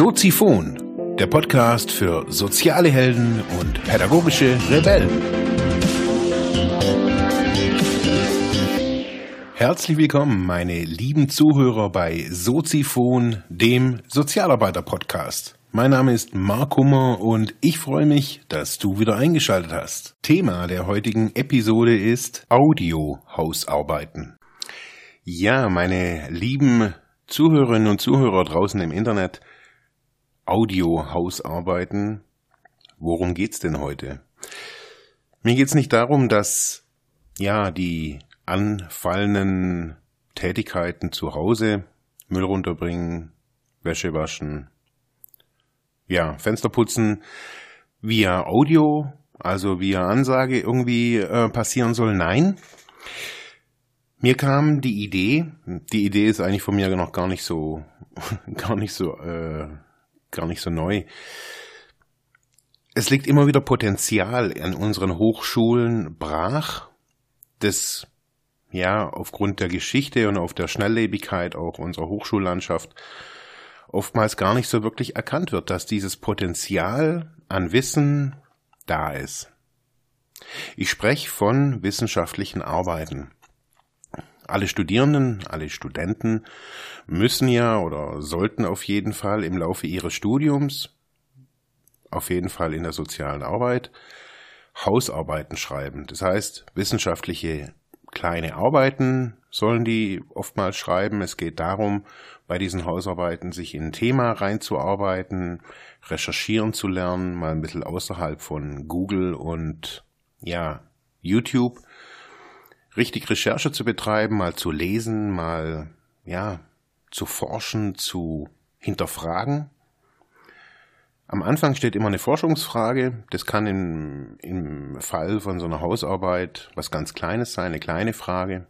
Soziphon, der Podcast für soziale Helden und pädagogische Rebellen. Herzlich willkommen, meine lieben Zuhörer bei Soziphon, dem Sozialarbeiter-Podcast. Mein Name ist Mark Hummer und ich freue mich, dass du wieder eingeschaltet hast. Thema der heutigen Episode ist Audio-Hausarbeiten. Ja, meine lieben Zuhörerinnen und Zuhörer draußen im Internet, Audio-Hausarbeiten. Worum geht's denn heute? Mir geht's nicht darum, dass ja die anfallenden Tätigkeiten zu Hause, Müll runterbringen, Wäsche waschen, ja, Fenster putzen via Audio, also via Ansage irgendwie äh, passieren soll. Nein. Mir kam die Idee, die Idee ist eigentlich von mir noch gar nicht so, gar nicht so äh, gar nicht so neu. Es liegt immer wieder Potenzial in unseren Hochschulen brach, das ja aufgrund der Geschichte und auf der Schnelllebigkeit auch unserer Hochschullandschaft oftmals gar nicht so wirklich erkannt wird, dass dieses Potenzial an Wissen da ist. Ich spreche von wissenschaftlichen Arbeiten alle Studierenden, alle Studenten müssen ja oder sollten auf jeden Fall im Laufe ihres Studiums, auf jeden Fall in der sozialen Arbeit, Hausarbeiten schreiben. Das heißt, wissenschaftliche kleine Arbeiten sollen die oftmals schreiben. Es geht darum, bei diesen Hausarbeiten sich in ein Thema reinzuarbeiten, recherchieren zu lernen, mal ein bisschen außerhalb von Google und ja, YouTube richtig Recherche zu betreiben, mal zu lesen, mal ja, zu forschen, zu hinterfragen. Am Anfang steht immer eine Forschungsfrage. Das kann im, im Fall von so einer Hausarbeit was ganz Kleines sein, eine kleine Frage.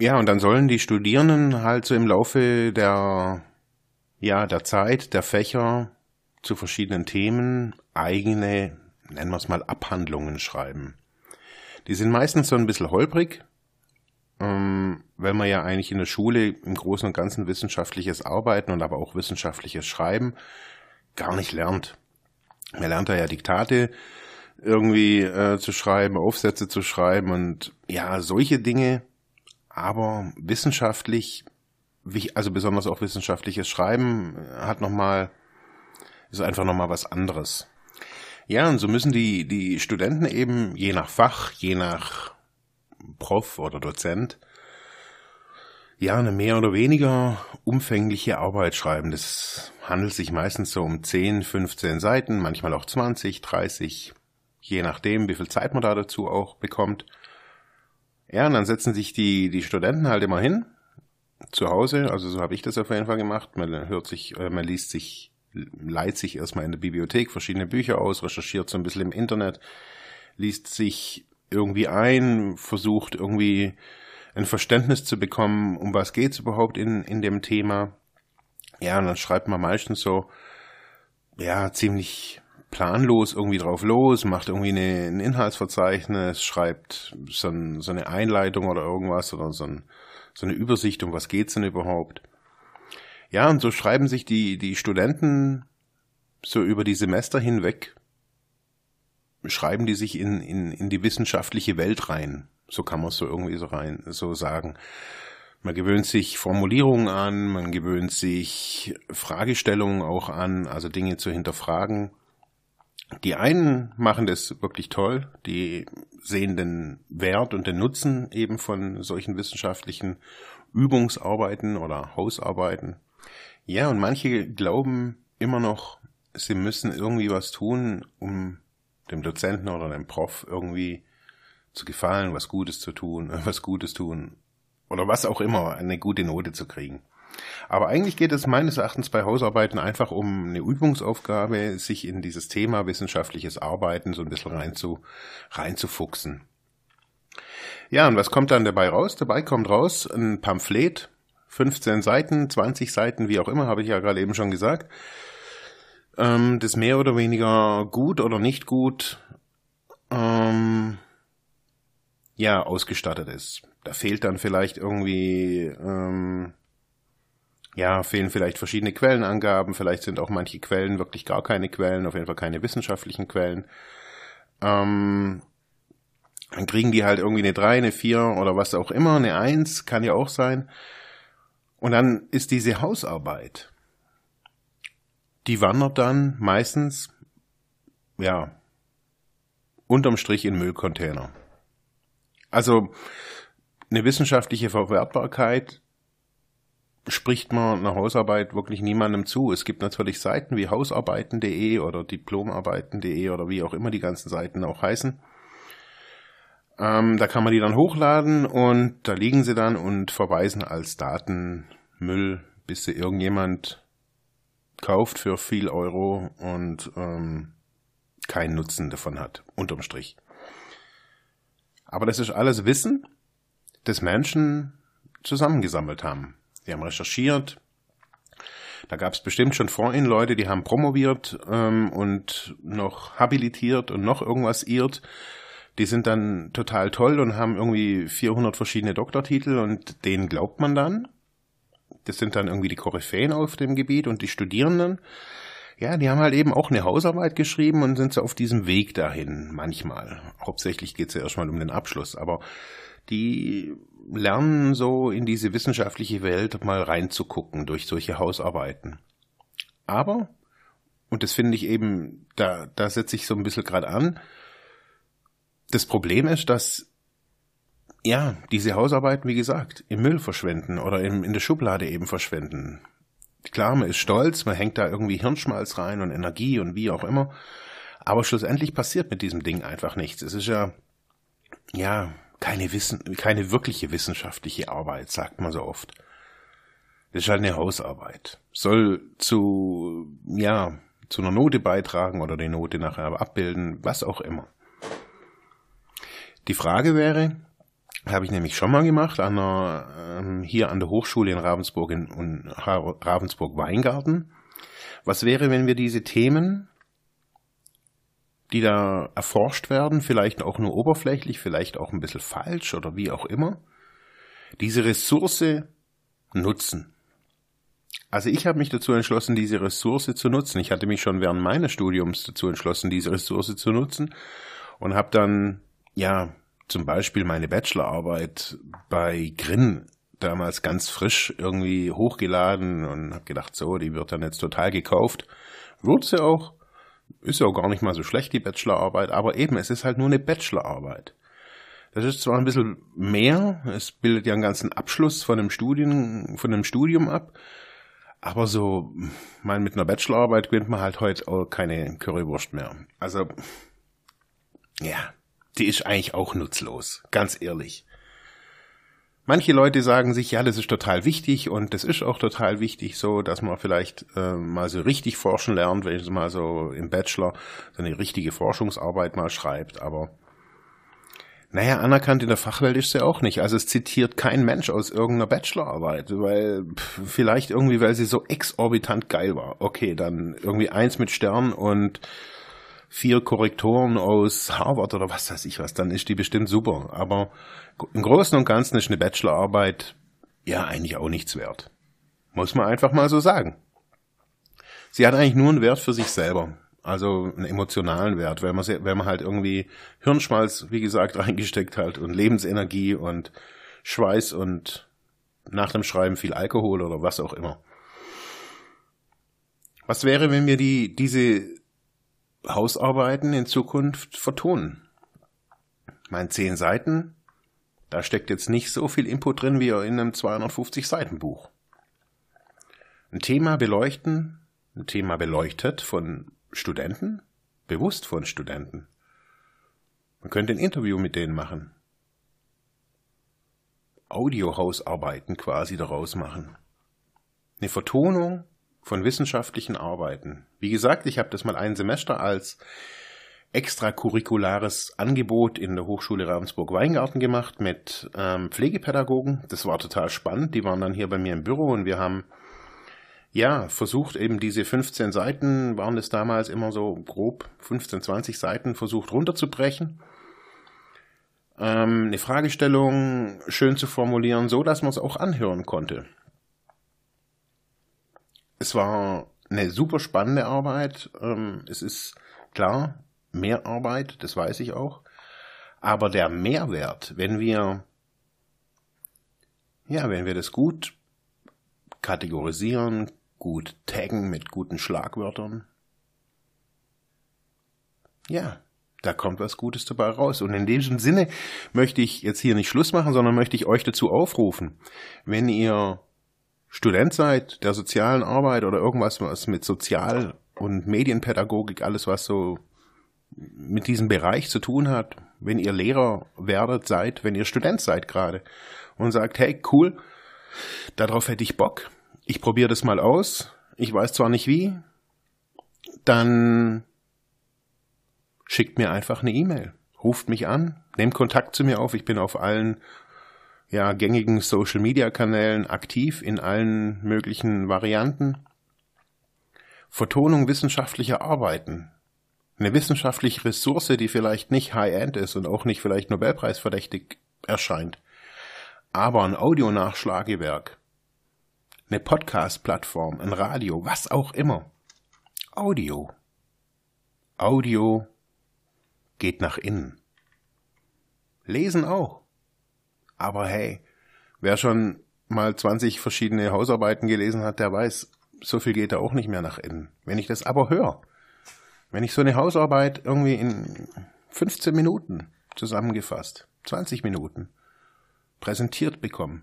Ja, und dann sollen die Studierenden halt so im Laufe der, ja, der Zeit, der Fächer zu verschiedenen Themen eigene, nennen wir es mal, Abhandlungen schreiben. Die sind meistens so ein bisschen holprig, ähm, weil man ja eigentlich in der Schule im Großen und Ganzen wissenschaftliches Arbeiten und aber auch wissenschaftliches Schreiben gar nicht lernt. Man lernt da ja Diktate irgendwie äh, zu schreiben, Aufsätze zu schreiben und ja, solche Dinge, aber wissenschaftlich, also besonders auch wissenschaftliches Schreiben hat nochmal, ist einfach nochmal was anderes. Ja, und so müssen die, die Studenten eben je nach Fach, je nach Prof oder Dozent, ja, eine mehr oder weniger umfängliche Arbeit schreiben. Das handelt sich meistens so um 10, 15 Seiten, manchmal auch 20, 30, je nachdem, wie viel Zeit man da dazu auch bekommt. Ja, und dann setzen sich die, die Studenten halt immer hin, zu Hause, also so habe ich das auf jeden Fall gemacht. Man hört sich, äh, man liest sich leiht sich erstmal in der Bibliothek verschiedene Bücher aus, recherchiert so ein bisschen im Internet, liest sich irgendwie ein, versucht irgendwie ein Verständnis zu bekommen, um was geht's überhaupt in, in dem Thema. Ja, und dann schreibt man meistens so, ja, ziemlich planlos irgendwie drauf los, macht irgendwie eine, ein Inhaltsverzeichnis, schreibt so, ein, so eine Einleitung oder irgendwas oder so, ein, so eine Übersicht, um was geht's denn überhaupt. Ja, und so schreiben sich die, die Studenten so über die Semester hinweg, schreiben die sich in, in, in die wissenschaftliche Welt rein. So kann man es so irgendwie so rein, so sagen. Man gewöhnt sich Formulierungen an, man gewöhnt sich Fragestellungen auch an, also Dinge zu hinterfragen. Die einen machen das wirklich toll, die sehen den Wert und den Nutzen eben von solchen wissenschaftlichen Übungsarbeiten oder Hausarbeiten. Ja, und manche glauben immer noch, sie müssen irgendwie was tun, um dem Dozenten oder dem Prof irgendwie zu gefallen, was Gutes zu tun, was Gutes tun oder was auch immer, eine gute Note zu kriegen. Aber eigentlich geht es meines Erachtens bei Hausarbeiten einfach um eine Übungsaufgabe, sich in dieses Thema wissenschaftliches Arbeiten so ein bisschen rein zu, reinzufuchsen. Ja, und was kommt dann dabei raus? Dabei kommt raus ein Pamphlet, 15 Seiten, 20 Seiten, wie auch immer, habe ich ja gerade eben schon gesagt, ähm, das mehr oder weniger gut oder nicht gut ähm, ja ausgestattet ist. Da fehlt dann vielleicht irgendwie ähm, ja, fehlen vielleicht verschiedene Quellenangaben, vielleicht sind auch manche Quellen wirklich gar keine Quellen, auf jeden Fall keine wissenschaftlichen Quellen. Ähm, dann kriegen die halt irgendwie eine 3, eine 4 oder was auch immer, eine 1, kann ja auch sein. Und dann ist diese Hausarbeit, die wandert dann meistens, ja, unterm Strich in Müllcontainer. Also eine wissenschaftliche Verwertbarkeit spricht man einer Hausarbeit wirklich niemandem zu. Es gibt natürlich Seiten wie hausarbeiten.de oder diplomarbeiten.de oder wie auch immer die ganzen Seiten auch heißen. Ähm, da kann man die dann hochladen und da liegen sie dann und verweisen als Datenmüll, bis sie irgendjemand kauft für viel Euro und ähm, keinen Nutzen davon hat, unterm Strich. Aber das ist alles Wissen, das Menschen zusammengesammelt haben. Die haben recherchiert. Da gab es bestimmt schon vor ihnen Leute, die haben promoviert ähm, und noch habilitiert und noch irgendwas irrt. Die sind dann total toll und haben irgendwie 400 verschiedene Doktortitel und denen glaubt man dann. Das sind dann irgendwie die Koryphäen auf dem Gebiet und die Studierenden. Ja, die haben halt eben auch eine Hausarbeit geschrieben und sind so auf diesem Weg dahin, manchmal. Hauptsächlich geht es ja erstmal um den Abschluss, aber die lernen so in diese wissenschaftliche Welt mal reinzugucken durch solche Hausarbeiten. Aber, und das finde ich eben, da, da setze ich so ein bisschen gerade an, das Problem ist, dass ja, diese Hausarbeiten, wie gesagt, im Müll verschwenden oder in, in der Schublade eben verschwenden. Klar, man ist stolz, man hängt da irgendwie Hirnschmalz rein und Energie und wie auch immer. Aber schlussendlich passiert mit diesem Ding einfach nichts. Es ist ja, ja, keine Wissen, keine wirkliche wissenschaftliche Arbeit, sagt man so oft. Es ist halt eine Hausarbeit. Soll zu, ja, zu einer Note beitragen oder die Note nachher abbilden, was auch immer. Die Frage wäre, habe ich nämlich schon mal gemacht, an der, ähm, hier an der Hochschule in Ravensburg in, in Ravensburg Weingarten. Was wäre, wenn wir diese Themen die da erforscht werden, vielleicht auch nur oberflächlich, vielleicht auch ein bisschen falsch oder wie auch immer, diese Ressource nutzen. Also ich habe mich dazu entschlossen, diese Ressource zu nutzen. Ich hatte mich schon während meines Studiums dazu entschlossen, diese Ressource zu nutzen und habe dann, ja, zum Beispiel meine Bachelorarbeit bei Grin damals ganz frisch irgendwie hochgeladen und habe gedacht, so, die wird dann jetzt total gekauft. Wurde sie auch, ist ja auch gar nicht mal so schlecht, die Bachelorarbeit, aber eben, es ist halt nur eine Bachelorarbeit. Das ist zwar ein bisschen mehr, es bildet ja einen ganzen Abschluss von einem Studien, von einem Studium ab, aber so, mein, mit einer Bachelorarbeit gewinnt man halt heute auch keine Currywurst mehr. Also, ja, die ist eigentlich auch nutzlos, ganz ehrlich. Manche Leute sagen sich, ja, das ist total wichtig und das ist auch total wichtig, so, dass man vielleicht äh, mal so richtig forschen lernt, wenn es mal so im Bachelor so eine richtige Forschungsarbeit mal schreibt, aber naja, anerkannt in der Fachwelt ist sie auch nicht. Also es zitiert kein Mensch aus irgendeiner Bachelorarbeit, weil pff, vielleicht irgendwie, weil sie so exorbitant geil war. Okay, dann irgendwie eins mit Stern und vier Korrektoren aus Harvard oder was weiß ich was, dann ist die bestimmt super. Aber im Großen und Ganzen ist eine Bachelorarbeit ja eigentlich auch nichts wert. Muss man einfach mal so sagen. Sie hat eigentlich nur einen Wert für sich selber. Also einen emotionalen Wert, weil man, wenn man halt irgendwie Hirnschmalz, wie gesagt, reingesteckt hat und Lebensenergie und Schweiß und nach dem Schreiben viel Alkohol oder was auch immer. Was wäre, wenn wir die, diese Hausarbeiten in Zukunft vertonen? Mein zehn Seiten, da steckt jetzt nicht so viel Input drin wie in einem 250 Seiten Buch. Ein Thema beleuchten, ein Thema beleuchtet von Studenten, bewusst von Studenten. Man könnte ein Interview mit denen machen. Audiohausarbeiten quasi daraus machen. Eine Vertonung von wissenschaftlichen Arbeiten. Wie gesagt, ich habe das mal ein Semester als extracurriculares Angebot in der Hochschule Ravensburg-Weingarten gemacht mit ähm, Pflegepädagogen. Das war total spannend. Die waren dann hier bei mir im Büro und wir haben ja versucht eben diese 15 Seiten, waren es damals immer so grob 15, 20 Seiten, versucht runterzubrechen. Ähm, eine Fragestellung schön zu formulieren, so dass man es auch anhören konnte. Es war eine super spannende Arbeit. Ähm, es ist klar, mehr Arbeit, das weiß ich auch. Aber der Mehrwert, wenn wir, ja, wenn wir das gut kategorisieren, gut taggen mit guten Schlagwörtern, ja, da kommt was Gutes dabei raus. Und in diesem Sinne möchte ich jetzt hier nicht Schluss machen, sondern möchte ich euch dazu aufrufen, wenn ihr Student seid der sozialen Arbeit oder irgendwas, was mit Sozial- und Medienpädagogik, alles was so mit diesem Bereich zu tun hat, wenn ihr Lehrer werdet, seid, wenn ihr Student seid gerade und sagt, hey, cool, darauf hätte ich Bock, ich probiere das mal aus, ich weiß zwar nicht wie, dann schickt mir einfach eine E-Mail, ruft mich an, nehmt Kontakt zu mir auf, ich bin auf allen ja, gängigen Social Media Kanälen aktiv in allen möglichen Varianten. Vertonung wissenschaftlicher Arbeiten. Eine wissenschaftliche Ressource, die vielleicht nicht High-End ist und auch nicht vielleicht Nobelpreisverdächtig erscheint. Aber ein Audionachschlagewerk. Eine Podcast-Plattform, ein Radio, was auch immer. Audio. Audio geht nach innen. Lesen auch. Aber hey, wer schon mal 20 verschiedene Hausarbeiten gelesen hat, der weiß, so viel geht da auch nicht mehr nach innen. Wenn ich das aber höre, wenn ich so eine Hausarbeit irgendwie in 15 Minuten zusammengefasst, 20 Minuten präsentiert bekomme,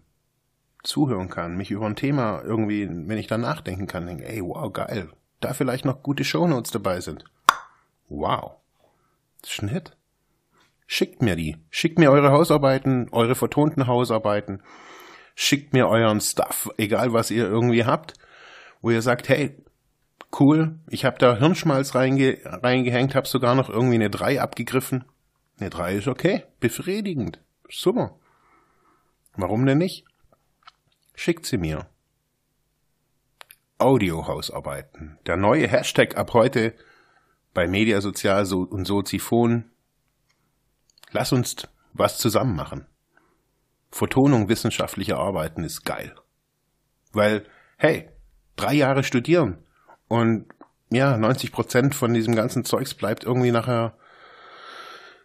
zuhören kann, mich über ein Thema irgendwie, wenn ich da nachdenken kann, denke, ey, wow, geil, da vielleicht noch gute Shownotes dabei sind. Wow. Hit. Schickt mir die. Schickt mir eure Hausarbeiten, eure vertonten Hausarbeiten. Schickt mir euren Stuff, egal was ihr irgendwie habt, wo ihr sagt, hey, cool, ich habe da Hirnschmalz reinge reingehängt, habe sogar noch irgendwie eine 3 abgegriffen. Eine 3 ist okay, befriedigend, super. Warum denn nicht? Schickt sie mir. Audiohausarbeiten. Der neue Hashtag ab heute bei Mediasozial und Soziphon Lass uns was zusammen machen. Vertonung wissenschaftlicher Arbeiten ist geil. Weil, hey, drei Jahre studieren und ja, 90 Prozent von diesem ganzen Zeugs bleibt irgendwie nachher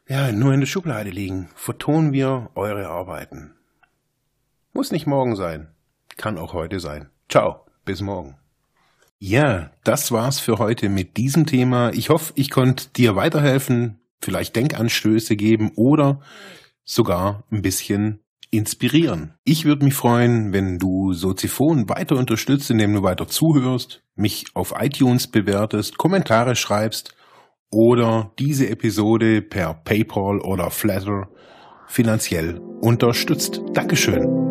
ja, nur in der Schublade liegen. Vertonen wir eure Arbeiten. Muss nicht morgen sein. Kann auch heute sein. Ciao. Bis morgen. Ja, das war's für heute mit diesem Thema. Ich hoffe, ich konnte dir weiterhelfen, vielleicht Denkanstöße geben oder sogar ein bisschen inspirieren. Ich würde mich freuen, wenn du Soziphon weiter unterstützt, indem du weiter zuhörst, mich auf iTunes bewertest, Kommentare schreibst oder diese Episode per PayPal oder Flatter finanziell unterstützt. Dankeschön.